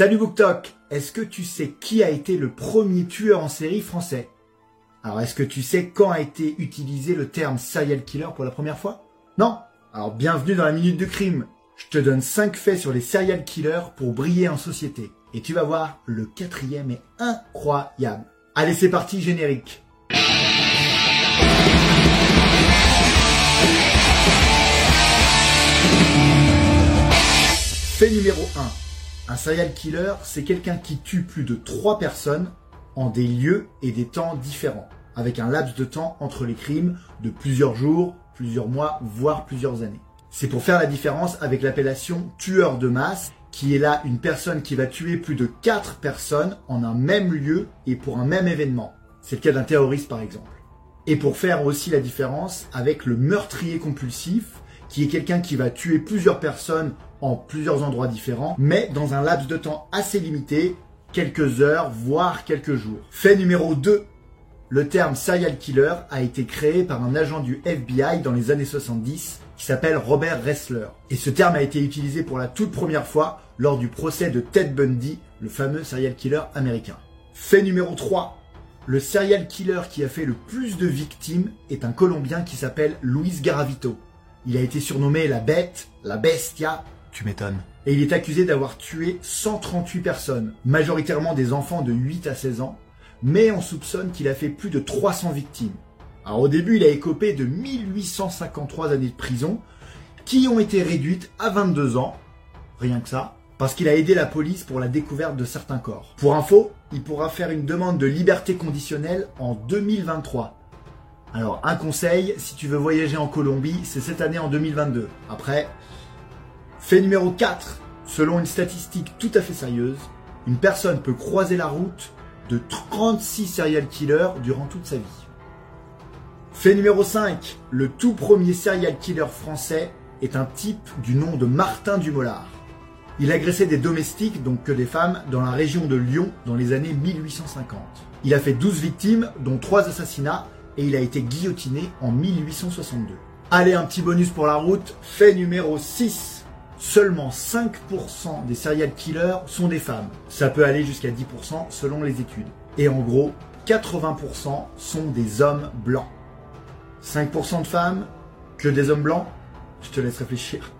Salut BookTok Est-ce que tu sais qui a été le premier tueur en série français? Alors est-ce que tu sais quand a été utilisé le terme serial killer pour la première fois? Non? Alors bienvenue dans la Minute de Crime Je te donne 5 faits sur les serial killers pour briller en société. Et tu vas voir, le quatrième est incroyable. Allez c'est parti, générique Fait numéro 1. Un serial killer, c'est quelqu'un qui tue plus de 3 personnes en des lieux et des temps différents, avec un laps de temps entre les crimes de plusieurs jours, plusieurs mois, voire plusieurs années. C'est pour faire la différence avec l'appellation tueur de masse, qui est là une personne qui va tuer plus de 4 personnes en un même lieu et pour un même événement. C'est le cas d'un terroriste par exemple. Et pour faire aussi la différence avec le meurtrier compulsif, qui est quelqu'un qui va tuer plusieurs personnes en plusieurs endroits différents, mais dans un laps de temps assez limité, quelques heures, voire quelques jours. Fait numéro 2. Le terme serial killer a été créé par un agent du FBI dans les années 70 qui s'appelle Robert Ressler. Et ce terme a été utilisé pour la toute première fois lors du procès de Ted Bundy, le fameux serial killer américain. Fait numéro 3. Le serial killer qui a fait le plus de victimes est un Colombien qui s'appelle Luis Garavito. Il a été surnommé la bête, la bestia. Tu m'étonnes. Et il est accusé d'avoir tué 138 personnes, majoritairement des enfants de 8 à 16 ans, mais on soupçonne qu'il a fait plus de 300 victimes. Alors au début, il a écopé de 1853 années de prison, qui ont été réduites à 22 ans, rien que ça, parce qu'il a aidé la police pour la découverte de certains corps. Pour info, il pourra faire une demande de liberté conditionnelle en 2023. Alors un conseil, si tu veux voyager en Colombie, c'est cette année en 2022. Après, fait numéro 4, selon une statistique tout à fait sérieuse, une personne peut croiser la route de 36 serial killers durant toute sa vie. Fait numéro 5, le tout premier serial killer français est un type du nom de Martin Dumollard. Il agressait des domestiques, donc que des femmes, dans la région de Lyon dans les années 1850. Il a fait 12 victimes, dont 3 assassinats, et il a été guillotiné en 1862. Allez, un petit bonus pour la route. Fait numéro 6. Seulement 5% des serial killers sont des femmes. Ça peut aller jusqu'à 10% selon les études. Et en gros, 80% sont des hommes blancs. 5% de femmes, que des hommes blancs? Je te laisse réfléchir.